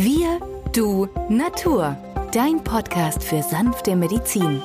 Wir, du, Natur. Dein Podcast für sanfte Medizin.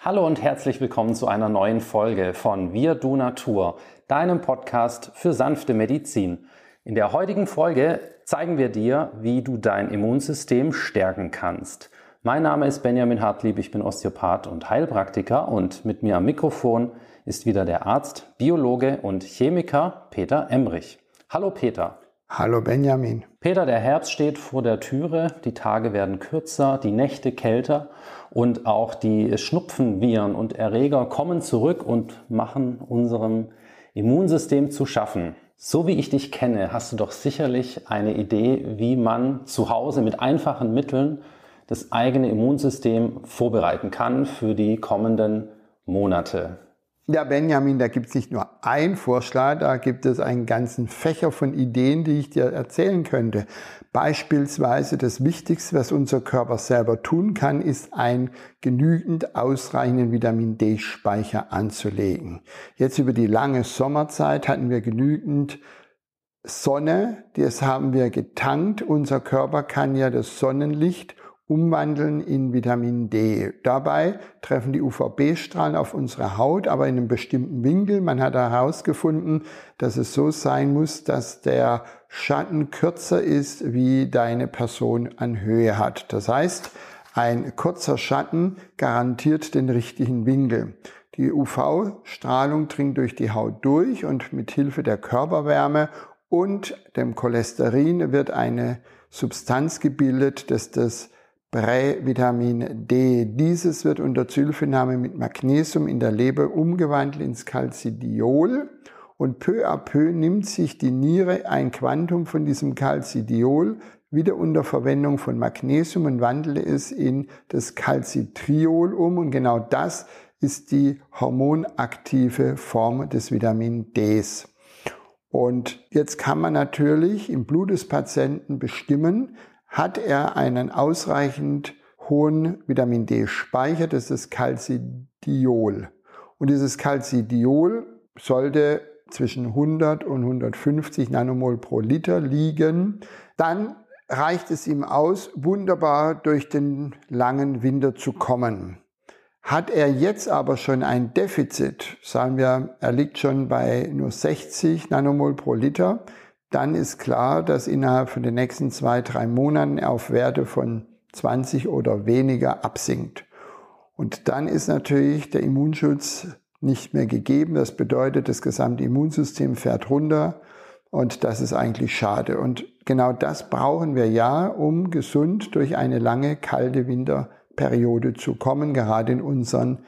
Hallo und herzlich willkommen zu einer neuen Folge von Wir, du, Natur, deinem Podcast für sanfte Medizin. In der heutigen Folge zeigen wir dir, wie du dein Immunsystem stärken kannst. Mein Name ist Benjamin Hartlieb, ich bin Osteopath und Heilpraktiker und mit mir am Mikrofon ist wieder der Arzt, Biologe und Chemiker Peter Emrich. Hallo Peter. Hallo Benjamin. Peter, der Herbst steht vor der Türe, die Tage werden kürzer, die Nächte kälter und auch die Schnupfenviren und Erreger kommen zurück und machen unserem Immunsystem zu schaffen. So wie ich dich kenne, hast du doch sicherlich eine Idee, wie man zu Hause mit einfachen Mitteln das eigene Immunsystem vorbereiten kann für die kommenden Monate. Ja, Benjamin, da gibt es nicht nur einen Vorschlag, da gibt es einen ganzen Fächer von Ideen, die ich dir erzählen könnte. Beispielsweise das Wichtigste, was unser Körper selber tun kann, ist ein genügend ausreichenden Vitamin D-Speicher anzulegen. Jetzt über die lange Sommerzeit hatten wir genügend Sonne, das haben wir getankt. Unser Körper kann ja das Sonnenlicht umwandeln in Vitamin D. Dabei treffen die UVB-Strahlen auf unsere Haut, aber in einem bestimmten Winkel. Man hat herausgefunden, dass es so sein muss, dass der Schatten kürzer ist, wie deine Person an Höhe hat. Das heißt, ein kurzer Schatten garantiert den richtigen Winkel. Die UV-Strahlung dringt durch die Haut durch und mit Hilfe der Körperwärme und dem Cholesterin wird eine Substanz gebildet, dass das Prävitamin D. Dieses wird unter Zuhilfenahme mit Magnesium in der Leber umgewandelt ins Calcidiol und peu à peu nimmt sich die Niere ein Quantum von diesem Calcidiol wieder unter Verwendung von Magnesium und wandelt es in das Calcitriol um und genau das ist die hormonaktive Form des Vitamin Ds. Und jetzt kann man natürlich im Blut des Patienten bestimmen, hat er einen ausreichend hohen Vitamin D-Speicher, das ist Calcidiol. Und dieses Calcidiol sollte zwischen 100 und 150 Nanomol pro Liter liegen. Dann reicht es ihm aus, wunderbar durch den langen Winter zu kommen. Hat er jetzt aber schon ein Defizit, sagen wir, er liegt schon bei nur 60 Nanomol pro Liter, dann ist klar, dass innerhalb von den nächsten zwei, drei Monaten er auf Werte von 20 oder weniger absinkt. Und dann ist natürlich der Immunschutz nicht mehr gegeben. Das bedeutet, das gesamte Immunsystem fährt runter und das ist eigentlich schade. Und genau das brauchen wir ja, um gesund durch eine lange kalte Winterperiode zu kommen, gerade in unseren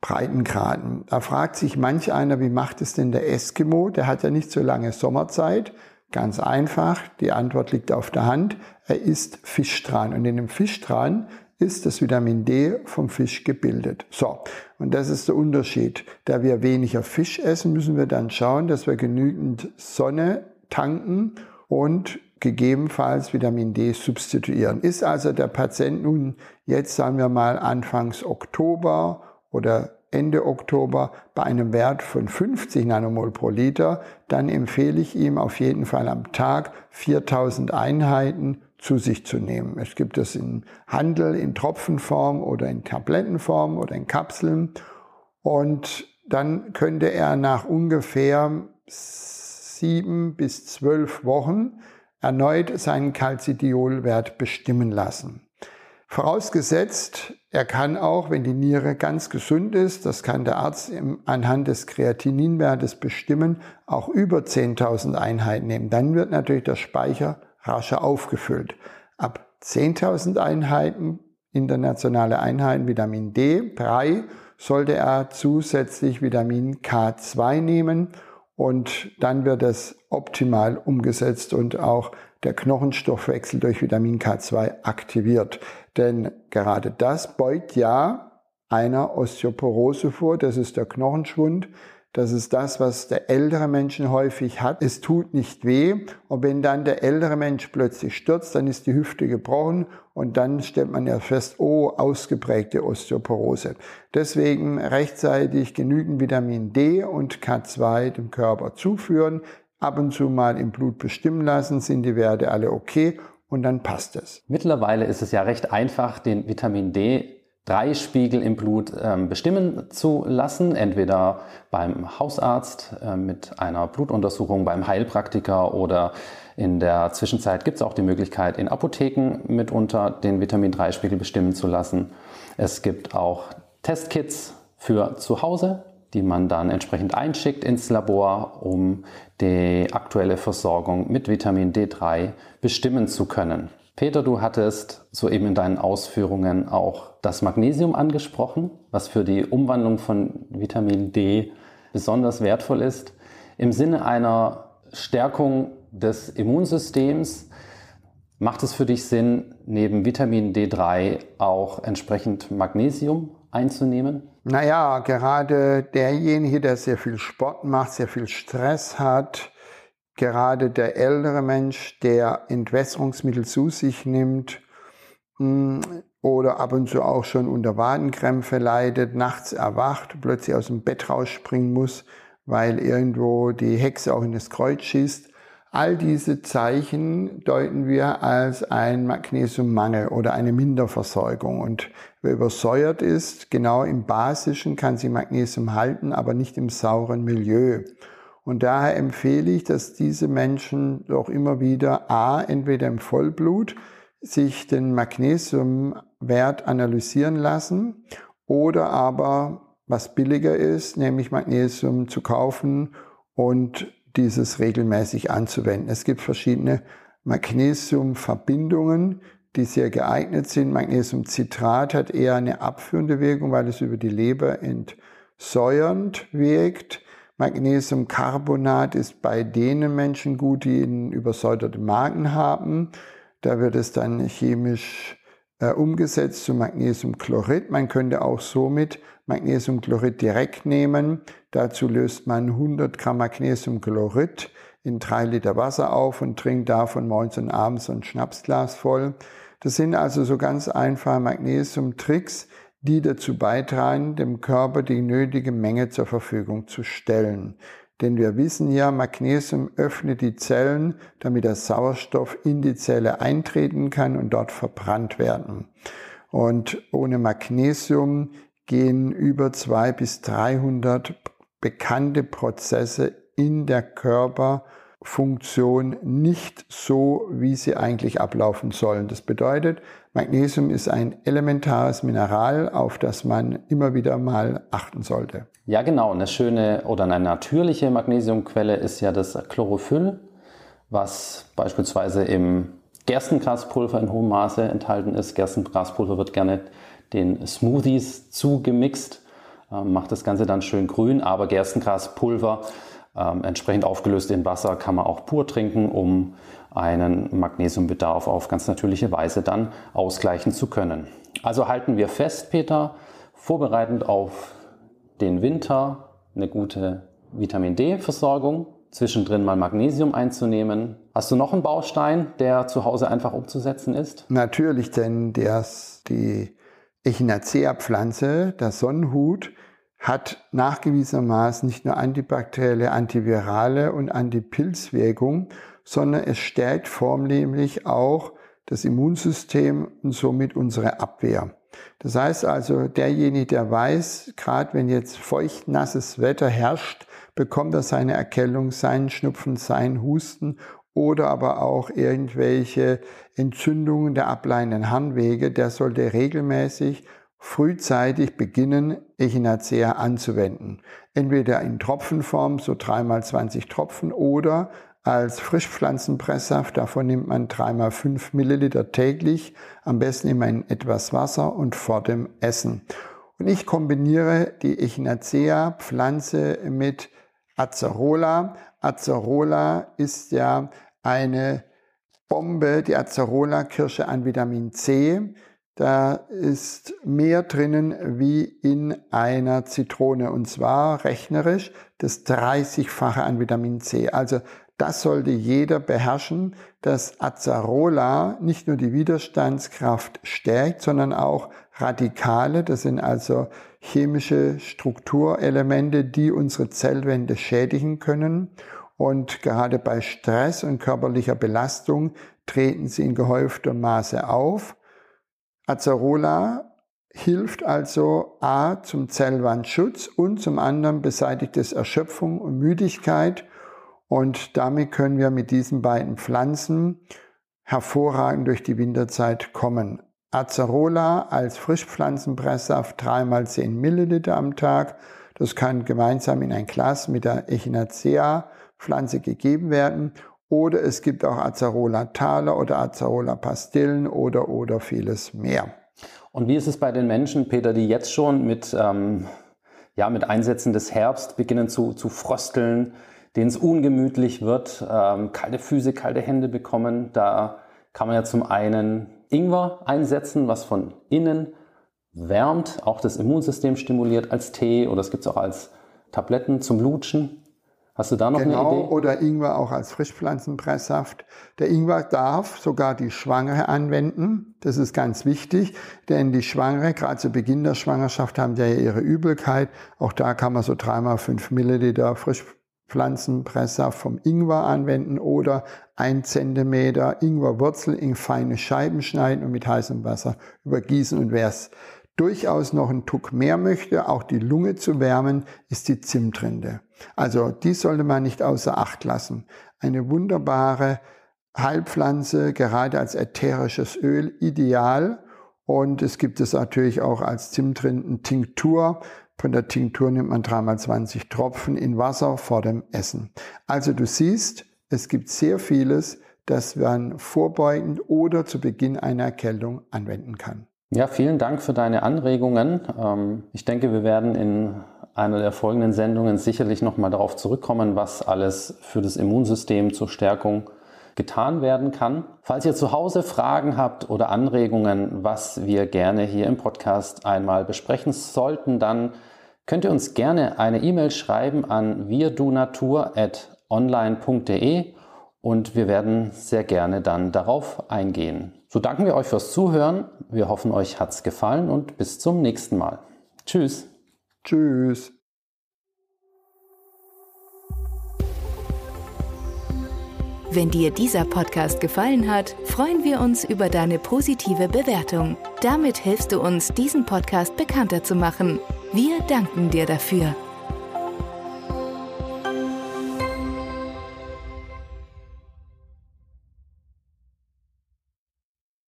Breitengraden. Da fragt sich manch einer, wie macht es denn der Eskimo? Der hat ja nicht so lange Sommerzeit. Ganz einfach, die Antwort liegt auf der Hand. Er isst Fischtran und in dem Fischtran ist das Vitamin D vom Fisch gebildet. So, und das ist der Unterschied. Da wir weniger Fisch essen, müssen wir dann schauen, dass wir genügend Sonne tanken und gegebenenfalls Vitamin D substituieren. Ist also der Patient nun jetzt, sagen wir mal, Anfangs Oktober oder Ende Oktober bei einem Wert von 50 Nanomol pro Liter, dann empfehle ich ihm auf jeden Fall am Tag 4000 Einheiten zu sich zu nehmen. Es gibt es im Handel in Tropfenform oder in Tablettenform oder in Kapseln. Und dann könnte er nach ungefähr sieben bis zwölf Wochen erneut seinen Calcidiolwert bestimmen lassen. Vorausgesetzt, er kann auch, wenn die Niere ganz gesund ist, das kann der Arzt anhand des Kreatininwertes bestimmen, auch über 10.000 Einheiten nehmen. Dann wird natürlich der Speicher rascher aufgefüllt. Ab 10.000 Einheiten, internationale Einheiten Vitamin D3, sollte er zusätzlich Vitamin K2 nehmen und dann wird es optimal umgesetzt und auch der Knochenstoffwechsel durch Vitamin K2 aktiviert. Denn gerade das beugt ja einer Osteoporose vor, das ist der Knochenschwund. Das ist das, was der ältere Mensch häufig hat. Es tut nicht weh. Und wenn dann der ältere Mensch plötzlich stürzt, dann ist die Hüfte gebrochen und dann stellt man ja fest, oh, ausgeprägte Osteoporose. Deswegen rechtzeitig genügend Vitamin D und K2 dem Körper zuführen, ab und zu mal im Blut bestimmen lassen, sind die Werte alle okay und dann passt es. Mittlerweile ist es ja recht einfach, den Vitamin D drei Spiegel im Blut ähm, bestimmen zu lassen, entweder beim Hausarzt äh, mit einer Blutuntersuchung, beim Heilpraktiker oder in der Zwischenzeit gibt es auch die Möglichkeit, in Apotheken mitunter den Vitamin-3-Spiegel bestimmen zu lassen. Es gibt auch Testkits für zu Hause, die man dann entsprechend einschickt ins Labor, um die aktuelle Versorgung mit Vitamin D3 bestimmen zu können. Peter, du hattest soeben in deinen Ausführungen auch das Magnesium angesprochen, was für die Umwandlung von Vitamin D besonders wertvoll ist. Im Sinne einer Stärkung des Immunsystems macht es für dich Sinn, neben Vitamin D3 auch entsprechend Magnesium einzunehmen? Naja, gerade derjenige, der sehr viel Sport macht, sehr viel Stress hat, gerade der ältere Mensch, der Entwässerungsmittel zu sich nimmt hm, oder ab und zu auch schon unter Wadenkrämpfe leidet, nachts erwacht, plötzlich aus dem Bett rausspringen muss, weil irgendwo die Hexe auch in das Kreuz schießt. All diese Zeichen deuten wir als ein Magnesiummangel oder eine Minderversorgung. Und wer übersäuert ist, genau im Basischen kann sie Magnesium halten, aber nicht im sauren Milieu. Und daher empfehle ich, dass diese Menschen doch immer wieder A, entweder im Vollblut sich den Magnesiumwert analysieren lassen oder aber, was billiger ist, nämlich Magnesium zu kaufen und dieses regelmäßig anzuwenden. Es gibt verschiedene Magnesiumverbindungen, die sehr geeignet sind. Magnesiumcitrat hat eher eine abführende Wirkung, weil es über die Leber entsäuernd wirkt. Magnesiumcarbonat ist bei denen Menschen gut, die einen übersäuerten Magen haben. Da wird es dann chemisch äh, umgesetzt zu Magnesiumchlorid. Man könnte auch somit Magnesiumchlorid direkt nehmen. Dazu löst man 100 Gramm Magnesiumchlorid in drei Liter Wasser auf und trinkt davon morgens und abends ein Schnapsglas voll. Das sind also so ganz einfache Magnesium-Tricks, die dazu beitragen, dem Körper die nötige Menge zur Verfügung zu stellen. Denn wir wissen ja, Magnesium öffnet die Zellen, damit der Sauerstoff in die Zelle eintreten kann und dort verbrannt werden. Und ohne Magnesium gehen über zwei bis 300 bekannte Prozesse in der Körperfunktion nicht so, wie sie eigentlich ablaufen sollen. Das bedeutet, Magnesium ist ein elementares Mineral, auf das man immer wieder mal achten sollte. Ja, genau. Eine schöne oder eine natürliche Magnesiumquelle ist ja das Chlorophyll, was beispielsweise im Gerstengraspulver in hohem Maße enthalten ist. Gerstengraspulver wird gerne den Smoothies zugemixt, äh, macht das Ganze dann schön grün, aber Gerstengraspulver ähm, entsprechend aufgelöst in Wasser kann man auch pur trinken, um einen Magnesiumbedarf auf ganz natürliche Weise dann ausgleichen zu können. Also halten wir fest, Peter, vorbereitend auf den Winter eine gute Vitamin D-Versorgung, zwischendrin mal Magnesium einzunehmen. Hast du noch einen Baustein, der zu Hause einfach umzusetzen ist? Natürlich, denn das, die Echinacea-Pflanze, der Sonnenhut, hat nachgewiesenermaßen nicht nur antibakterielle, antivirale und Antipilzwirkung, sondern es stärkt vornehmlich auch das Immunsystem und somit unsere Abwehr. Das heißt also, derjenige, der weiß, gerade wenn jetzt feucht, nasses Wetter herrscht, bekommt er seine Erkältung, seinen Schnupfen, seinen Husten oder aber auch irgendwelche Entzündungen der ableitenden Harnwege, der sollte regelmäßig frühzeitig beginnen, Echinacea anzuwenden. Entweder in Tropfenform, so dreimal 20 Tropfen, oder als Frischpflanzenpresssaft. Davon nimmt man dreimal fünf Milliliter täglich, am besten immer in etwas Wasser und vor dem Essen. Und ich kombiniere die Echinacea-Pflanze mit Acerola. Acerola ist ja eine Bombe, die Acerola-Kirsche an Vitamin C da ist mehr drinnen wie in einer Zitrone und zwar rechnerisch das 30-fache an Vitamin C. Also das sollte jeder beherrschen, dass Acerola nicht nur die Widerstandskraft stärkt, sondern auch Radikale, das sind also chemische Strukturelemente, die unsere Zellwände schädigen können. Und gerade bei Stress und körperlicher Belastung treten sie in gehäuftem Maße auf. Acerola hilft also A zum Zellwandschutz und zum anderen beseitigt es Erschöpfung und Müdigkeit und damit können wir mit diesen beiden Pflanzen hervorragend durch die Winterzeit kommen. Acerola als Frischpflanzenpresssaft dreimal 10 Milliliter am Tag. Das kann gemeinsam in ein Glas mit der Echinacea Pflanze gegeben werden oder es gibt auch Acerola-Taler oder Acerola-Pastillen oder, oder vieles mehr. Und wie ist es bei den Menschen, Peter, die jetzt schon mit, ähm, ja, mit Einsätzen des Herbst beginnen zu, zu frösteln, denen es ungemütlich wird, ähm, kalte Füße, kalte Hände bekommen? Da kann man ja zum einen Ingwer einsetzen, was von innen wärmt, auch das Immunsystem stimuliert als Tee oder es gibt es auch als Tabletten zum Lutschen. Hast du da noch genau, eine Idee? Oder Ingwer auch als Frischpflanzenpresssaft. Der Ingwer darf sogar die Schwangere anwenden. Das ist ganz wichtig, denn die Schwangere, gerade zu Beginn der Schwangerschaft, haben ja ihre Übelkeit. Auch da kann man so dreimal fünf Milliliter Frischpflanzenpresssaft vom Ingwer anwenden oder ein Zentimeter Ingwerwurzel in feine Scheiben schneiden und mit heißem Wasser übergießen. Und wer es durchaus noch einen Tuck mehr möchte, auch die Lunge zu wärmen, ist die Zimtrinde. Also die sollte man nicht außer Acht lassen. Eine wunderbare Heilpflanze, gerade als ätherisches Öl, ideal. Und es gibt es natürlich auch als Zimtrinden-Tinktur. Von der Tinktur nimmt man dreimal 20 Tropfen in Wasser vor dem Essen. Also du siehst, es gibt sehr vieles, das man vorbeugend oder zu Beginn einer Erkältung anwenden kann. Ja, vielen Dank für deine Anregungen. Ähm, ich denke, wir werden in einer der folgenden Sendungen sicherlich nochmal darauf zurückkommen, was alles für das Immunsystem zur Stärkung getan werden kann. Falls ihr zu Hause Fragen habt oder Anregungen, was wir gerne hier im Podcast einmal besprechen sollten, dann könnt ihr uns gerne eine E-Mail schreiben an wirdunatur.online.de und wir werden sehr gerne dann darauf eingehen. So danken wir euch fürs Zuhören. Wir hoffen, euch hat's gefallen und bis zum nächsten Mal. Tschüss. Tschüss. Wenn dir dieser Podcast gefallen hat, freuen wir uns über deine positive Bewertung. Damit hilfst du uns, diesen Podcast bekannter zu machen. Wir danken dir dafür.